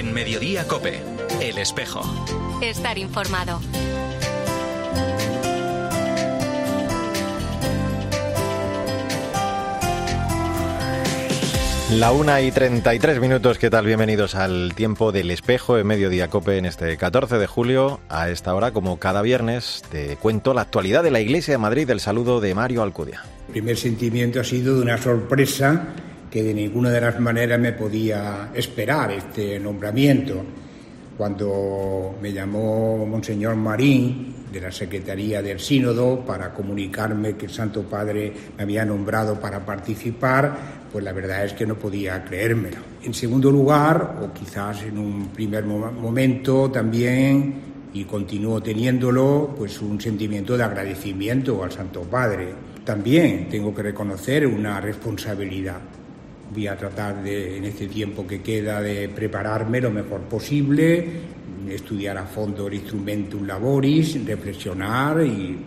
En Mediodía Cope, El Espejo. Estar informado. La una y 33 minutos, ¿qué tal? Bienvenidos al tiempo del espejo en Mediodía Cope en este 14 de julio. A esta hora, como cada viernes, te cuento la actualidad de la Iglesia de Madrid. El saludo de Mario Alcudia. El primer sentimiento ha sido de una sorpresa que de ninguna de las maneras me podía esperar este nombramiento. Cuando me llamó Monseñor Marín de la Secretaría del Sínodo para comunicarme que el Santo Padre me había nombrado para participar, pues la verdad es que no podía creérmelo. En segundo lugar, o quizás en un primer momento también, y continúo teniéndolo, pues un sentimiento de agradecimiento al Santo Padre. También tengo que reconocer una responsabilidad. Voy a tratar de, en este tiempo que queda de prepararme lo mejor posible, estudiar a fondo el instrumentum laboris, reflexionar y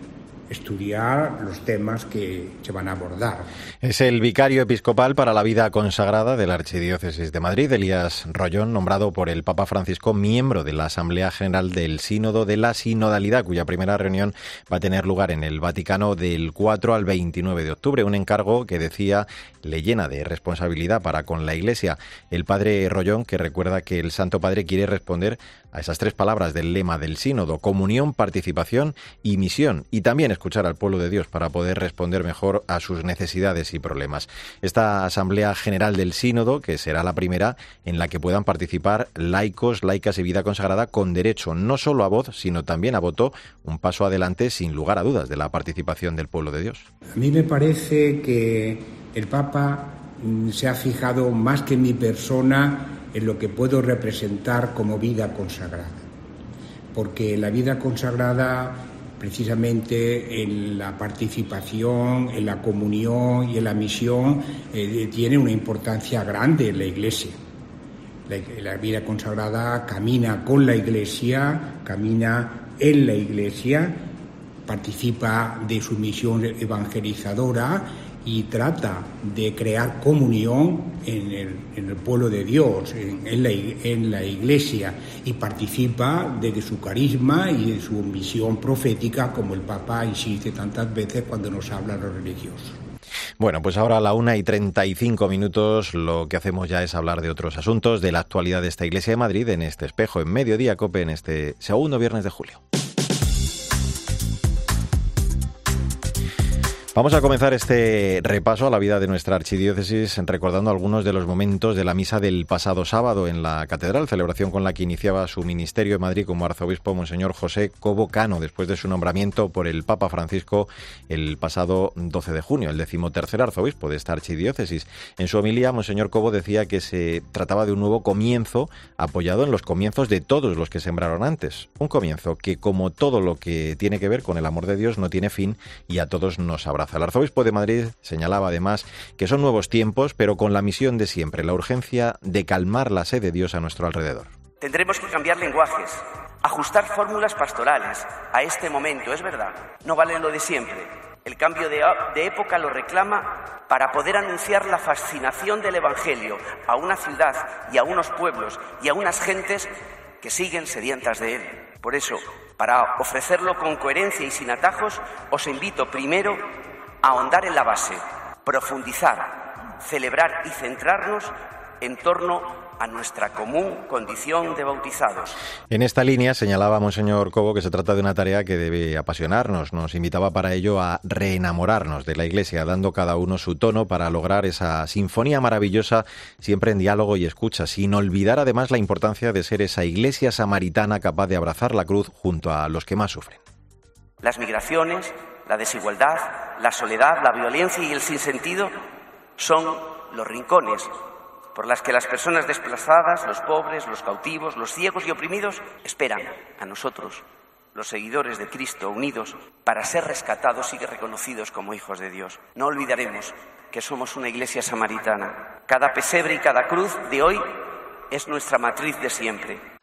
estudiar los temas que se van a abordar. Es el vicario episcopal para la vida consagrada de la Archidiócesis de Madrid, Elías Rollón, nombrado por el Papa Francisco miembro de la Asamblea General del Sínodo de la Sinodalidad, cuya primera reunión va a tener lugar en el Vaticano del 4 al 29 de octubre, un encargo que decía le llena de responsabilidad para con la Iglesia. El padre Rollón, que recuerda que el Santo Padre quiere responder a esas tres palabras del lema del sínodo, comunión, participación y misión, y también escuchar al pueblo de Dios para poder responder mejor a sus necesidades y problemas. Esta Asamblea General del Sínodo, que será la primera en la que puedan participar laicos, laicas y vida consagrada con derecho no solo a voz, sino también a voto, un paso adelante sin lugar a dudas de la participación del pueblo de Dios. A mí me parece que el Papa mm, se ha fijado más que en mi persona en lo que puedo representar como vida consagrada. Porque la vida consagrada precisamente en la participación, en la comunión y en la misión, eh, tiene una importancia grande en la Iglesia. La, vida consagrada camina con la Iglesia, camina en la Iglesia, participa de su misión evangelizadora y trata de crear comunión en el, pueblo de Dios, en, la, en, la, iglesia, y participa de su carisma y de su misión profética, como el Papa insiste tantas veces cuando nos habla a los religiosos. Bueno, pues ahora a la una y treinta y cinco minutos lo que hacemos ya es hablar de otros asuntos, de la actualidad de esta Iglesia de Madrid en este espejo, en Mediodía Cope, en este segundo viernes de julio. Vamos a comenzar este repaso a la vida de nuestra archidiócesis recordando algunos de los momentos de la misa del pasado sábado en la catedral, celebración con la que iniciaba su ministerio en Madrid como arzobispo Monseñor José Cobo Cano, después de su nombramiento por el Papa Francisco el pasado 12 de junio, el decimotercer arzobispo de esta archidiócesis. En su homilía, Monseñor Cobo decía que se trataba de un nuevo comienzo apoyado en los comienzos de todos los que sembraron antes. Un comienzo que, como todo lo que tiene que ver con el amor de Dios, no tiene fin y a todos nos habrá el arzobispo de Madrid señalaba además que son nuevos tiempos, pero con la misión de siempre, la urgencia de calmar la sed de Dios a nuestro alrededor. Tendremos que cambiar lenguajes, ajustar fórmulas pastorales a este momento, es verdad. No vale lo de siempre. El cambio de, de, época lo reclama para poder anunciar la fascinación del Evangelio a una ciudad y a unos pueblos y a unas gentes que siguen sedientas de él. Por eso, para ofrecerlo con coherencia y sin atajos, os invito primero ahondar en la base, profundizar, celebrar y centrarnos en torno a nuestra común condición de bautizados. En esta línea señalaba Monseñor Cobo que se trata de una tarea que debe apasionarnos. Nos invitaba para ello a reenamorarnos de la Iglesia, dando cada uno su tono para lograr esa sinfonía maravillosa, siempre en diálogo y escucha, sin olvidar además la importancia de ser esa Iglesia samaritana capaz de abrazar la cruz junto a los que más sufren. Las migraciones, la desigualdad, la soledad, la violencia y el sinsentido son los rincones por las que las personas desplazadas, los pobres, los cautivos, los ciegos y oprimidos esperan a nosotros, los seguidores de Cristo, unidos para ser rescatados y reconocidos como hijos de Dios. No olvidaremos que somos una iglesia samaritana. Cada pesebre y cada cruz de hoy es nuestra matriz de siempre.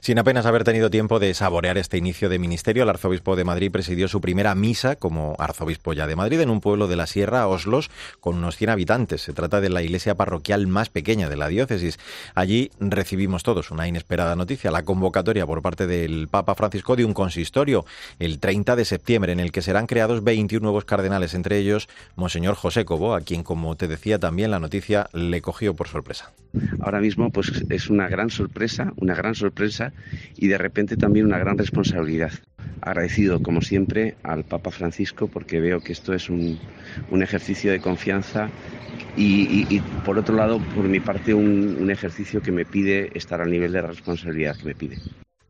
Sin apenas haber tenido tiempo de saborear este inicio de ministerio, el arzobispo de Madrid presidió su primera misa como arzobispo ya de Madrid en un pueblo de la Sierra, Oslos, con unos 100 habitantes. Se trata de la iglesia parroquial más pequeña de la diócesis. Allí recibimos todos una inesperada noticia, la convocatoria por parte del Papa Francisco de un consistorio el 30 de septiembre en el que serán creados 21 nuevos cardenales, entre ellos Monseñor José Cobo, a quien, como te decía también, la noticia le cogió por sorpresa. Ahora mismo pues es una gran sorpresa, una gran sorpresa y de repente también una gran responsabilidad. Agradecido, como siempre, al Papa Francisco porque veo que esto es un, ejercicio de confianza y, por otro lado, por mi parte, un ejercicio que me pide estar al nivel de la responsabilidad que me pide.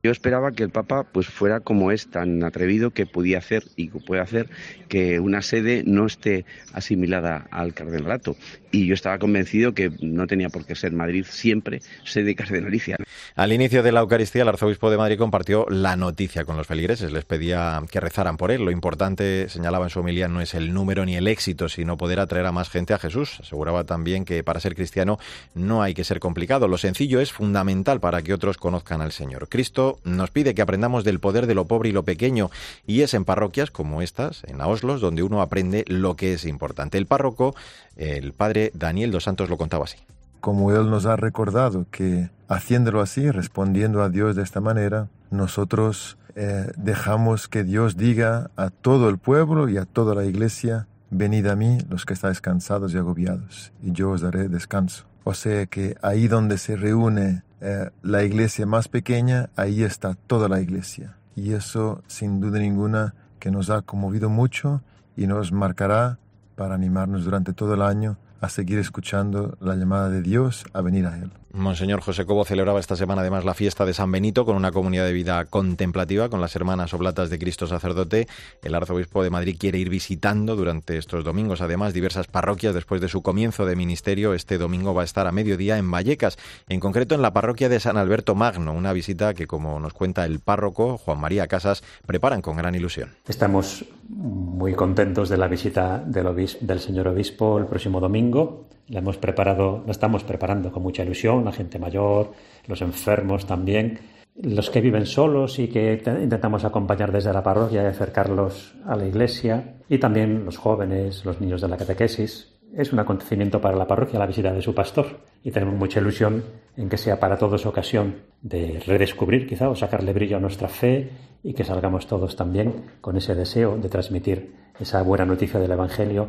Yo esperaba que el Papa pues fuera como es tan atrevido que podía hacer y que puede hacer que una sede no esté asimilada al cardenalato. Y yo estaba convencido que no tenía por qué ser Madrid siempre sede cardenalicia. Al inicio de la Eucaristía, el arzobispo de Madrid compartió la noticia con los feligreses. Les pedía que rezaran por él. Lo importante, señalaba en su homilía, no es el número ni el éxito, sino poder atraer a más gente a Jesús. Aseguraba también que para ser cristiano no hay que ser complicado. Lo sencillo es fundamental para que otros conozcan al Señor. Cristo nos pide que aprendamos del poder de lo pobre y lo pequeño, y es en parroquias como estas, en Oslos, donde uno aprende lo que es importante. El párroco, el padre Daniel dos Santos, lo contaba así. Como él nos ha recordado que haciéndolo así, respondiendo a Dios de esta manera, nosotros eh, dejamos que Dios diga a todo el pueblo y a toda la iglesia, venid a mí los que estáis cansados y agobiados, y yo os daré descanso. O sea que ahí donde se reúne eh, la iglesia más pequeña, ahí está toda la iglesia. Y eso, sin duda ninguna, que nos ha conmovido mucho y nos marcará para animarnos durante todo el año a seguir escuchando la llamada de Dios a venir a Él. Monseñor José Cobo celebraba esta semana además la fiesta de San Benito con una comunidad de vida contemplativa con las hermanas oblatas de Cristo Sacerdote. El arzobispo de Madrid quiere ir visitando durante estos domingos además diversas parroquias después de su comienzo de ministerio. Este domingo va a estar a mediodía en Vallecas, en concreto en la parroquia de San Alberto Magno, una visita que como nos cuenta el párroco Juan María Casas preparan con gran ilusión. Estamos muy contentos de la visita del, del señor obispo el próximo domingo la hemos preparado, la estamos preparando con mucha ilusión, la gente mayor, los enfermos también, los que viven solos y que intentamos acompañar desde la parroquia y acercarlos a la iglesia, y también los jóvenes, los niños de la catequesis. Es un acontecimiento para la parroquia la visita de su pastor y tenemos mucha ilusión en que sea para todos ocasión de redescubrir quizá o sacarle brillo a nuestra fe y que salgamos todos también con ese deseo de transmitir esa buena noticia del Evangelio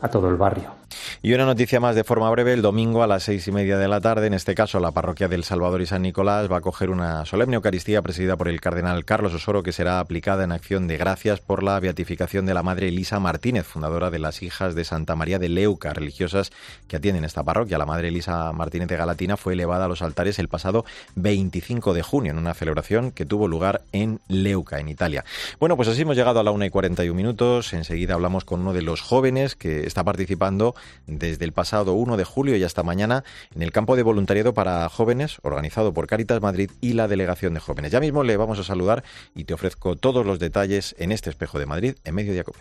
a todo el barrio. Y una noticia más de forma breve, el domingo a las seis y media de la tarde, en este caso la parroquia del Salvador y San Nicolás va a coger una solemne Eucaristía presidida por el cardenal Carlos Osoro que será aplicada en acción de gracias por la beatificación de la Madre Elisa Martínez, fundadora de las hijas de Santa María de Leuca, religiosas que atienden esta parroquia. La Madre Elisa Martínez de Galatina fue elevada a los altares el pasado 25 de junio en una celebración que tuvo lugar en Leuca, en Italia. Bueno, pues así hemos llegado a la una y 41 minutos. Enseguida hablamos con uno de los jóvenes que está participando desde el pasado 1 de julio y hasta mañana en el campo de voluntariado para jóvenes organizado por Caritas Madrid y la Delegación de Jóvenes. Ya mismo le vamos a saludar y te ofrezco todos los detalles en este espejo de Madrid en medio de Cope.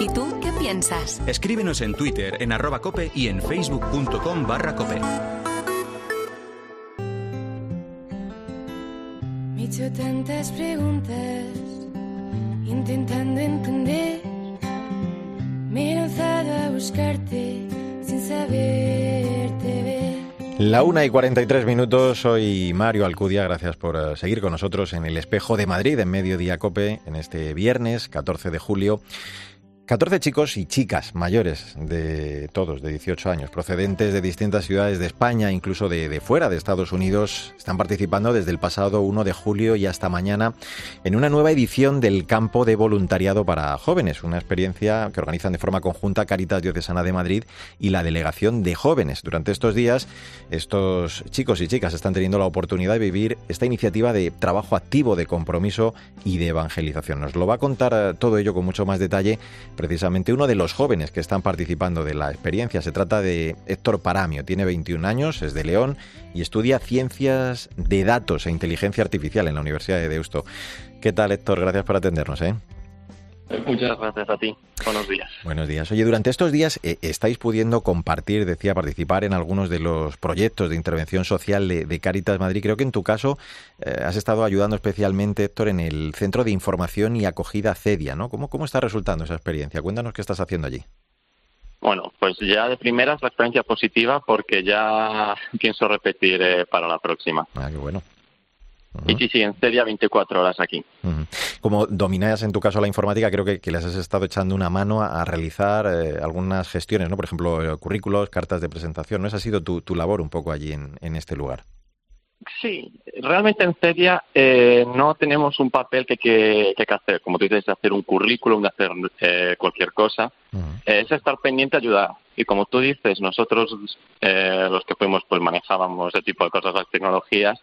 ¿Y tú qué piensas? Escríbenos en Twitter en arroba cope y en facebook.com barra cope. Me he tantas preguntas intentando entender me a buscarte sin. La una y 43 minutos, soy Mario Alcudia, gracias por eh, seguir con nosotros en el Espejo de Madrid, en Mediodía Cope, en este viernes 14 de julio. 14 chicos y chicas mayores de todos, de 18 años, procedentes de distintas ciudades de España, incluso de, fuera de Estados Unidos, están participando desde el pasado 1 de julio y hasta mañana en una nueva edición del Campo de Voluntariado para Jóvenes, una experiencia que organizan de forma conjunta Caritas Diocesana de Madrid y la Delegación de Jóvenes. Durante estos días, estos chicos y chicas están teniendo la oportunidad de vivir esta iniciativa de trabajo activo, de compromiso y de evangelización. Nos lo va a contar eh, todo ello con mucho más detalle precisamente uno de los jóvenes que están participando de la experiencia. Se trata de Héctor Paramio, tiene 21 años, es de León y estudia ciencias de datos e inteligencia artificial en la Universidad de Deusto. ¿Qué tal, Héctor? Gracias por atendernos. ¿eh? Muchas gracias a ti. Buenos días. Buenos días. Oye, durante estos días eh, estáis pudiendo compartir, decía, participar en algunos de los proyectos de intervención social de, Caritas Madrid. Creo que en tu caso eh, has estado ayudando especialmente, Héctor, en el Centro de Información y Acogida CEDIA, ¿no? ¿Cómo, ¿Cómo está resultando esa experiencia? Cuéntanos qué estás haciendo allí. Bueno, pues ya de primeras la experiencia positiva porque ya pienso repetir eh, para la próxima. Ah, qué bueno. Y sí, sí, en serio 24 horas aquí. Como dominas en tu caso la informática, creo que, les has estado echando una mano a, realizar eh, algunas gestiones, ¿no? Por ejemplo, eh, currículos, cartas de presentación, ¿no? Esa ha sido tu, labor un poco allí en, este lugar. Sí, realmente en Cedia eh, no tenemos un papel que, que, que, hacer, como tú dices, hacer un currículum, de hacer cualquier cosa. es estar pendiente, ayudar. Y como tú dices, nosotros los que fuimos, pues manejábamos ese tipo de cosas, las tecnologías,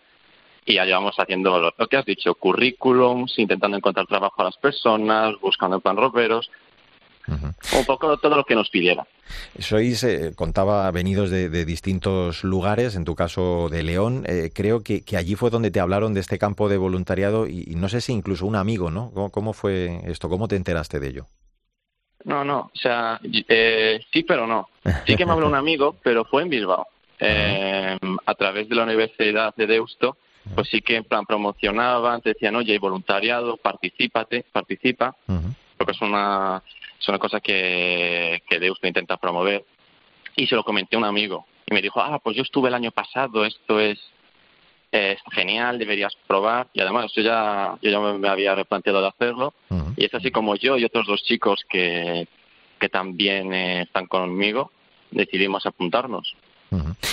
y ya llevamos haciendo lo, que has dicho, currículums, intentando encontrar trabajo a las personas, buscando en plan roperos, un poco todo lo que nos pidiera. Sois, eh, contaba, venidos de, distintos lugares, en tu caso de León. Eh, creo que, allí fue donde te hablaron de este campo de voluntariado y, no sé si incluso un amigo, ¿no? ¿Cómo, fue esto? ¿Cómo te enteraste de ello? No, no, o sea, eh, sí, pero no. Sí que me habló un amigo, pero fue en Bilbao, a través de la Universidad de Deusto pues sí que en plan promocionaban, te decían, oye, hay voluntariado, participate, participa, porque es una, es una cosa que, que Deus intenta promover. Y se lo comenté a un amigo y me dijo, ah, pues yo estuve el año pasado, esto es, es genial, deberías probar. Y además yo ya, yo ya me había replanteado de hacerlo. Y es así como yo y otros dos chicos que, que también eh, están conmigo decidimos apuntarnos.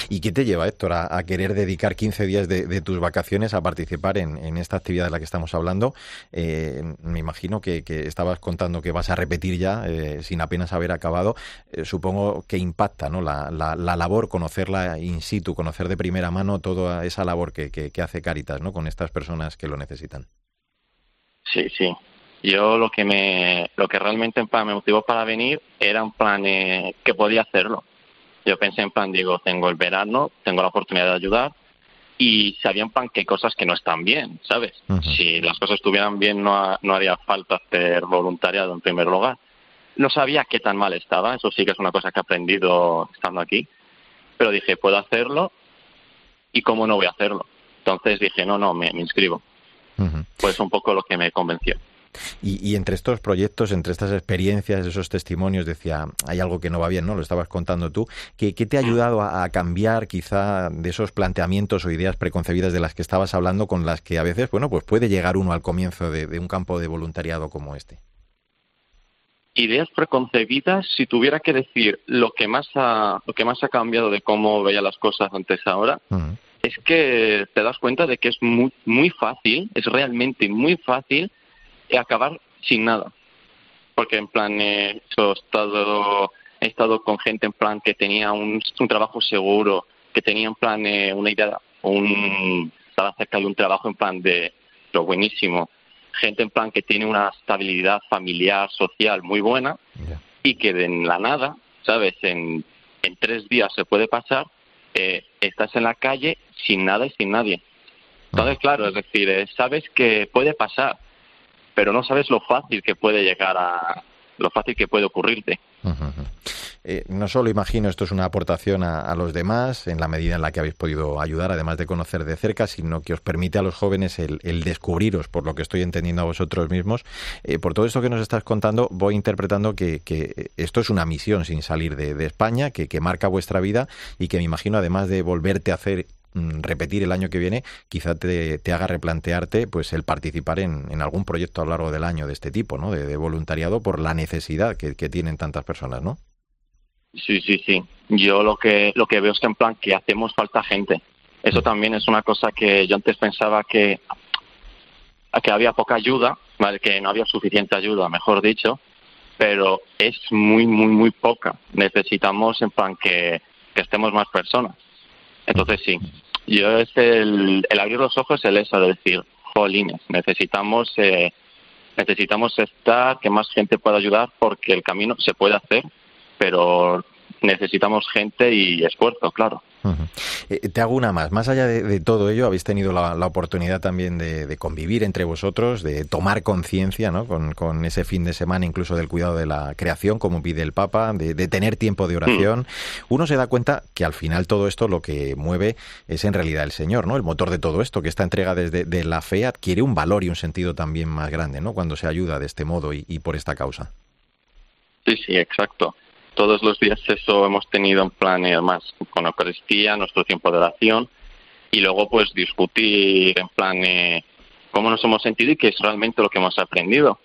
¿Y qué te lleva, Héctor, a, querer dedicar 15 días de, tus vacaciones a participar en, esta actividad de la que estamos hablando? Eh, me imagino que, estabas contando que vas a repetir ya eh, sin apenas haber acabado. Eh, supongo que impacta ¿no? La, labor, conocerla in situ, conocer de primera mano toda esa labor que, hace Caritas ¿no? con estas personas que lo necesitan. Sí, sí. Yo lo que me, lo que realmente en me motivó para venir era un plan que podía hacerlo yo pensé en plan, digo, tengo el verano, tengo la oportunidad de ayudar y sabía en plan que hay cosas que no están bien, ¿sabes? Si las cosas estuvieran bien no, no haría falta hacer voluntariado en primer lugar. No sabía qué tan mal estaba, eso sí que es una cosa que he aprendido estando aquí, pero dije, puedo hacerlo y cómo no voy a hacerlo. Entonces dije, no, no, me, inscribo. Pues un poco lo que me convenció. Y, entre estos proyectos, entre estas experiencias, esos testimonios, decía, hay algo que no va bien, ¿no? Lo estabas contando tú. ¿Qué, te ha ayudado a, cambiar quizá de esos planteamientos o ideas preconcebidas de las que estabas hablando con las que a veces, bueno, pues puede llegar uno al comienzo de, un campo de voluntariado como este? Ideas preconcebidas, si tuviera que decir lo que más ha, lo que más ha cambiado de cómo veía las cosas antes ahora, es que te das cuenta de que es muy, muy fácil, es realmente muy fácil acabar sin nada. Porque en plan, he estado, he estado con gente en plan que tenía un, trabajo seguro, que tenía en plan eh, una idea, un, estaba cerca de un trabajo en plan de lo buenísimo. Gente en plan que tiene una estabilidad familiar, social muy buena y que de la nada, ¿sabes? En, en tres días se puede pasar, eh, estás en la calle sin nada y sin nadie. Entonces, claro, es decir, eh, sabes que puede pasar, pero no sabes lo fácil que puede llegar a lo fácil que puede ocurrirte. Eh, no solo imagino esto es una aportación a, los demás en la medida en la que habéis podido ayudar, además de conocer de cerca, sino que os permite a los jóvenes el, descubriros, por lo que estoy entendiendo a vosotros mismos. Eh, por todo esto que nos estás contando, voy interpretando que, esto es una misión sin salir de, España, que, que marca vuestra vida y que me imagino, además de volverte a hacer repetir el año que viene, quizá te, haga replantearte pues el participar en, algún proyecto a lo largo del año de este tipo, ¿no? De, voluntariado por la necesidad que, tienen tantas personas, ¿no? Sí, sí, sí. Yo lo que lo que veo es que en plan que hacemos falta gente. Eso mm. también es una cosa que yo antes pensaba que que había poca ayuda, ¿vale? que no había suficiente ayuda, mejor dicho, pero es muy, muy, muy poca. Necesitamos en plan que, que estemos más personas. Entonces sí, yo es el, abrir los ojos, el eso de decir, jolines, necesitamos, eh, necesitamos estar, que más gente pueda ayudar porque el camino se puede hacer, pero necesitamos gente y esfuerzo, claro. Eh, te hago una más. Más allá de, todo ello, habéis tenido la, oportunidad también de, convivir entre vosotros, de tomar conciencia ¿no? con, ese fin de semana, incluso del cuidado de la creación, como pide el Papa, de, tener tiempo de oración. Mm. Uno se da cuenta que al final todo esto lo que mueve es en realidad el Señor, ¿no? El motor de todo esto, que esta entrega desde de la fe adquiere un valor y un sentido también más grande, ¿no? Cuando se ayuda de este modo y, y por esta causa. Sí, sí, exacto todos los días eso hemos tenido en plan, además, con Eucaristía, nuestro tiempo de oración, y luego pues discutir en plan eh, cómo nos hemos sentido y qué es realmente lo que hemos aprendido.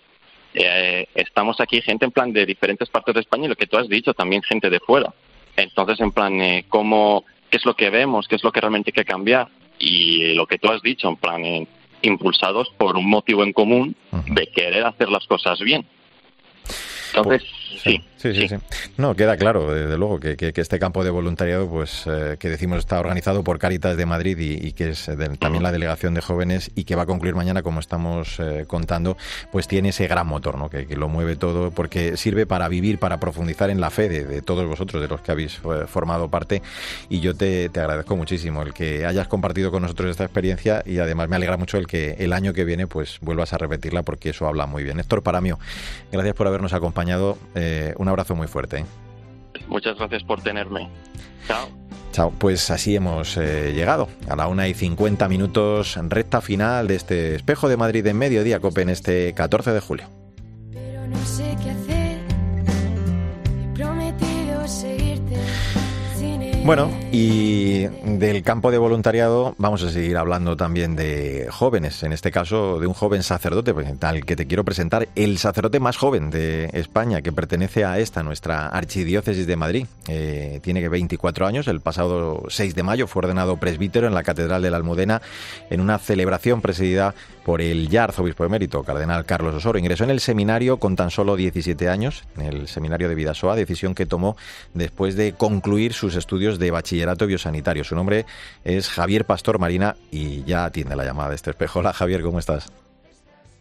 Eh, estamos aquí gente en plan de diferentes partes de España y lo que tú has dicho, también gente de fuera. Entonces, en plan, eh, cómo, qué es lo que vemos, qué es lo que realmente hay que cambiar y lo que tú has dicho, en plan, impulsados por un motivo en común de querer hacer las cosas bien. Entonces, sí. Sí, sí, sí. No, queda claro, desde luego, que, que, este campo de voluntariado, pues eh, que decimos está organizado por Caritas de Madrid y, que es también la delegación de jóvenes y que va a concluir mañana, como estamos eh, contando, pues tiene ese gran motor, ¿no? Que, lo mueve todo, porque sirve para vivir, para profundizar en la fe de, todos vosotros, de los que habéis eh, formado parte. Y yo te, te, agradezco muchísimo el que hayas compartido con nosotros esta experiencia y además me alegra mucho el que el año que viene, pues vuelvas a repetirla porque eso habla muy bien. Héctor Paramio, gracias por habernos acompañado. Una abrazo muy fuerte. ¿eh? Muchas gracias por tenerme. Chao. Chao, pues así hemos eh, llegado a la una y 50 minutos, recta final de este espejo de Madrid en mediodía, COPE, en este 14 de julio. Pero no sé qué hacer, Bueno, y del campo de voluntariado vamos a seguir hablando también de jóvenes, en este caso de un joven sacerdote, pues, tal que te quiero presentar, el sacerdote más joven de España, que pertenece a esta, nuestra archidiócesis de Madrid. Eh, tiene 24 años, el pasado 6 de mayo fue ordenado presbítero en la Catedral de la Almudena en una celebración presidida por el ya arzobispo emérito, cardenal Carlos Osoro. Ingresó en el seminario con tan solo 17 años, en el seminario de Vidasoa, decisión que tomó después de concluir sus estudios de bachillerato biosanitario. Su nombre es Javier Pastor Marina y ya atiende la llamada de este espejo. Hola Javier, ¿cómo estás?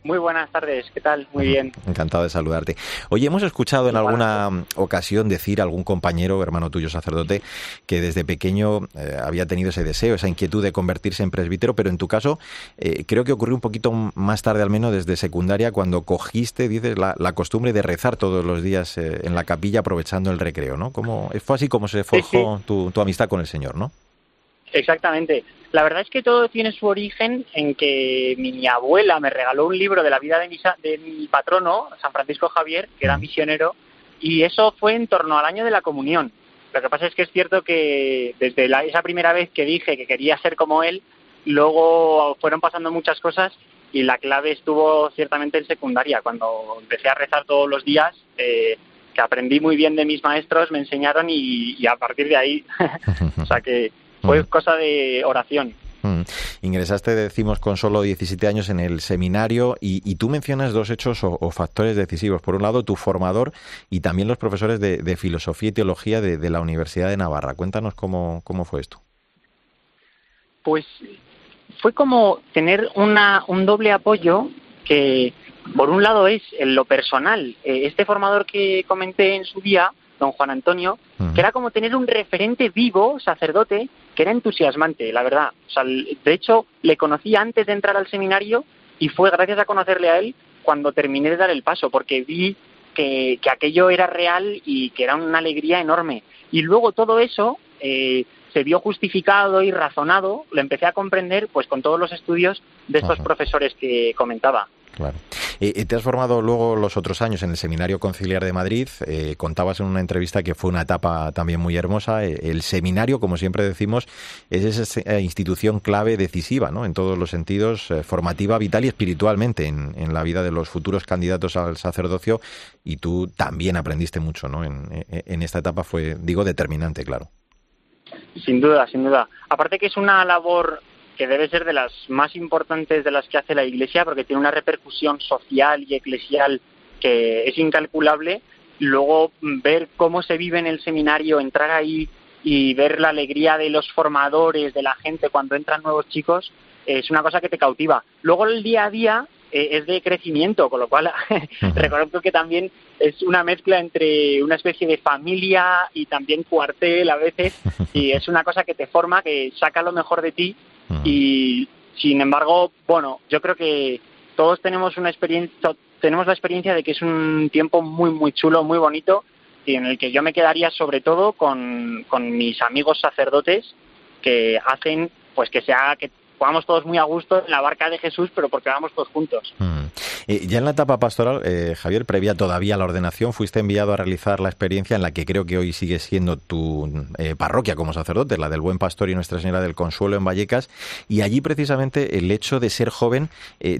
Muy buenas tardes, ¿qué tal? Muy bien. Encantado de saludarte. Oye, hemos escuchado en alguna ocasión decir a algún compañero, hermano tuyo sacerdote, que desde pequeño eh, había tenido ese deseo, esa inquietud de convertirse en presbítero, pero en tu caso eh, creo que ocurrió un poquito más tarde, al menos desde secundaria, cuando cogiste, dices, la, costumbre de rezar todos los días eh, en la capilla aprovechando el recreo, ¿no? Como, fue así como se forjó Tu, tu amistad con el Señor, ¿no? Exactamente. La verdad es que todo tiene su origen en que mi abuela me regaló un libro de la vida de mi, de mi patrono, San Francisco Javier, que era misionero, y eso fue en torno al año de la comunión. Lo que pasa es que es cierto que desde esa primera vez que dije que quería ser como él, luego fueron pasando muchas cosas y la clave estuvo ciertamente en secundaria, cuando empecé a rezar todos los días, eh, que aprendí muy bien de mis maestros, me enseñaron y, y a partir de ahí, o sea que fue cosa de oración. Ingresaste, decimos, con solo 17 años en el seminario y, tú mencionas dos hechos o, factores decisivos. Por un lado, tu formador y también los profesores de, filosofía y teología de, la Universidad de Navarra. Cuéntanos cómo, cómo fue esto. Pues fue como tener una, un doble apoyo que, por un lado, es en lo personal. Eh, este formador que comenté en su día, don Juan Antonio, que era como tener un referente vivo, sacerdote, que era entusiasmante, la verdad. O sea, de hecho, le conocí antes de entrar al seminario y fue gracias a conocerle a él cuando terminé de dar el paso, porque vi que, aquello era real y que era una alegría enorme. Y luego todo eso eh, se vio justificado y razonado, lo empecé a comprender pues con todos los estudios de estos profesores que comentaba. Claro. Eh, te has formado luego los otros años en el Seminario Conciliar de Madrid. Eh, contabas en una entrevista que fue una etapa también muy hermosa. Eh, el seminario, como siempre decimos, es esa institución clave decisiva, ¿no? En todos los sentidos, formativa, vital y espiritualmente en, la vida de los futuros candidatos al sacerdocio. Y tú también aprendiste mucho, ¿no? En, en esta etapa fue, digo, determinante, claro. Sin duda, sin duda. Aparte que es una labor que debe ser de las más importantes de las que hace la Iglesia porque tiene una repercusión social y eclesial que es incalculable. Luego ver cómo se vive en el seminario, entrar ahí y ver la alegría de los formadores, de la gente cuando entran nuevos chicos, es una cosa que te cautiva. Luego el día a día eh, es de crecimiento, con lo cual reconozco que también es una mezcla entre una especie de familia y también cuartel a veces, y es una cosa que te forma, que saca lo mejor de ti, y sin embargo, bueno, yo creo que todos tenemos una experiencia, tenemos la experiencia de que es un tiempo muy, muy chulo, muy bonito, y en el que yo me quedaría sobre todo con, con mis amigos sacerdotes que hacen pues que sea que vamos todos muy a gusto en la barca de Jesús, pero porque vamos todos juntos. Mm. Eh, ya en la etapa pastoral, eh, Javier, previa todavía a la ordenación, fuiste enviado a realizar la experiencia en la que creo que hoy sigue siendo tu eh, parroquia como sacerdote, la del Buen Pastor y Nuestra Señora del Consuelo en Vallecas, y allí precisamente el hecho de ser joven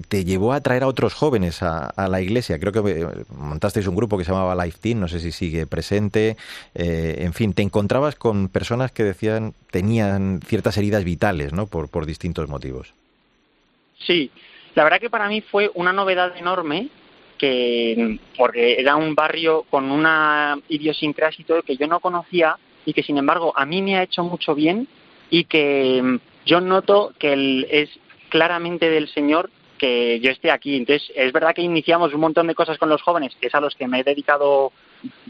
te llevó a traer a otros jóvenes a, la iglesia. Creo que montasteis un grupo que se llamaba Life Team, no sé si sigue presente, en fin, te encontrabas con personas que decían tenían ciertas heridas vitales, ¿no? Por, por distintos motivos. Sí, la verdad que para mí fue una novedad enorme que porque era un barrio con una idiosincrasia y todo que yo no conocía y que sin embargo a mí me ha hecho mucho bien y que yo noto que es claramente del Señor que yo esté aquí. Entonces, es verdad que iniciamos un montón de cosas con los jóvenes, que es a los que me he dedicado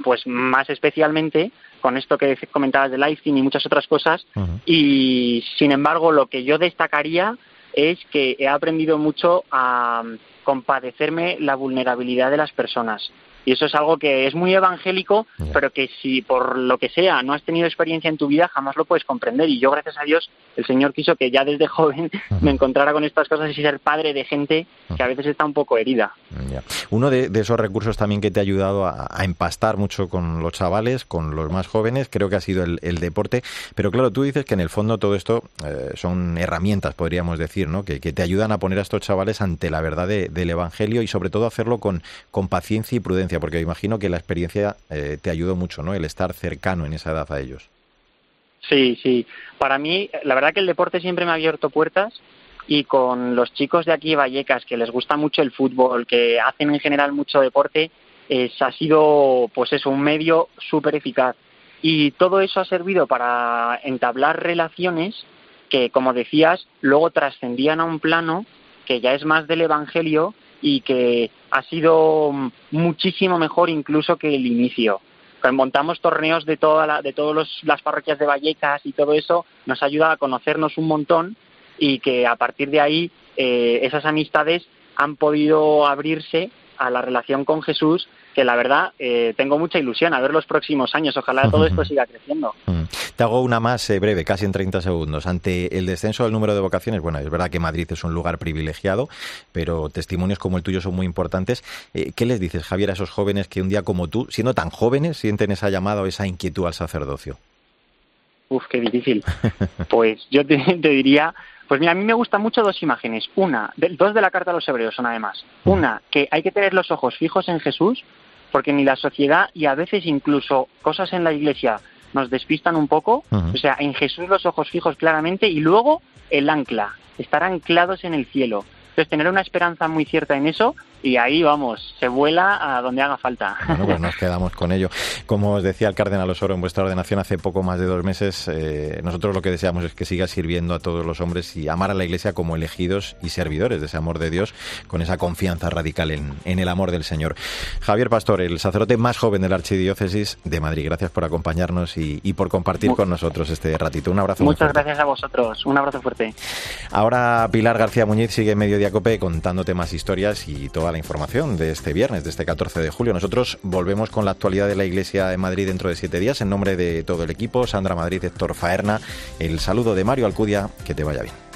pues más especialmente con esto que comentabas de Lifting y muchas otras cosas. Y sin embargo, lo que yo destacaría es que he aprendido mucho a compadecerme la vulnerabilidad de las personas. Y eso es algo que es muy evangélico, pero que si por lo que sea no has tenido experiencia en tu vida, jamás lo puedes comprender. Y yo, gracias a Dios, el Señor quiso que ya desde joven me encontrara con estas cosas y ser padre de gente que a veces está un poco herida. Uno de, esos recursos también que te ha ayudado a, empastar mucho con los chavales, con los más jóvenes, creo que ha sido el, deporte. Pero claro, tú dices que en el fondo todo esto eh, son herramientas, podríamos decir, ¿no? Que, te ayudan a poner a estos chavales ante la verdad del Evangelio y sobre todo hacerlo con, con paciencia y prudencia, porque imagino que la experiencia eh, te ayudó mucho, ¿no? El estar cercano en esa edad a ellos. Sí, sí. Para mí, la verdad que el deporte siempre me ha abierto puertas y con los chicos de aquí Vallecas que les gusta mucho el fútbol, que hacen en general mucho deporte, es, ha sido pues eso, un medio súper eficaz. Y todo eso ha servido para entablar relaciones que, como decías, luego trascendían a un plano que ya es más del Evangelio y que ha sido muchísimo mejor incluso que el inicio. Montamos torneos de, toda de todas las parroquias de Vallecas y todo eso nos ayuda a conocernos un montón y que a partir de ahí eh, esas amistades han podido abrirse a la relación con Jesús que la verdad eh, tengo mucha ilusión a ver los próximos años. Ojalá todo esto siga creciendo. Te hago una más eh, breve, casi en 30 segundos. Ante el descenso del número de vocaciones, bueno, es verdad que Madrid es un lugar privilegiado, pero testimonios como el tuyo son muy importantes. ¿Qué les dices, Javier, a esos jóvenes que un día como tú, siendo tan jóvenes, sienten esa llamada o esa inquietud al sacerdocio? Uf, qué difícil. Pues yo te diría pues mira, a mí me gustan mucho dos imágenes. Una, dos de la carta a los hebreos son además. Una, que hay que tener los ojos fijos en Jesús, porque ni la sociedad y a veces incluso cosas en la iglesia nos despistan un poco. O sea, en Jesús los ojos fijos claramente y luego el ancla, estar anclados en el cielo. Entonces, tener una esperanza muy cierta en eso y ahí vamos, se vuela a donde haga falta. Bueno, pues nos quedamos con ello. Como os decía el cardenal Osoro en vuestra ordenación hace poco más de dos meses, eh, nosotros lo que deseamos es que siga sirviendo a todos los hombres y amar a la Iglesia como elegidos y servidores de ese amor de Dios, con esa confianza radical en, el amor del Señor. Javier Pastor, el sacerdote más joven de la Archidiócesis de Madrid, gracias por acompañarnos y, por compartir con nosotros este ratito. Un abrazo. Muchas gracias a vosotros. Un abrazo fuerte. Ahora Pilar García Muñiz sigue en Medio Cope contándote más historias y toda la información de este viernes, de este 14 de julio. Nosotros volvemos con la actualidad de la Iglesia de Madrid dentro de siete días. En nombre de todo el equipo, Sandra Madrid, Héctor Faerna, el saludo de Mario Alcudia, que te vaya bien.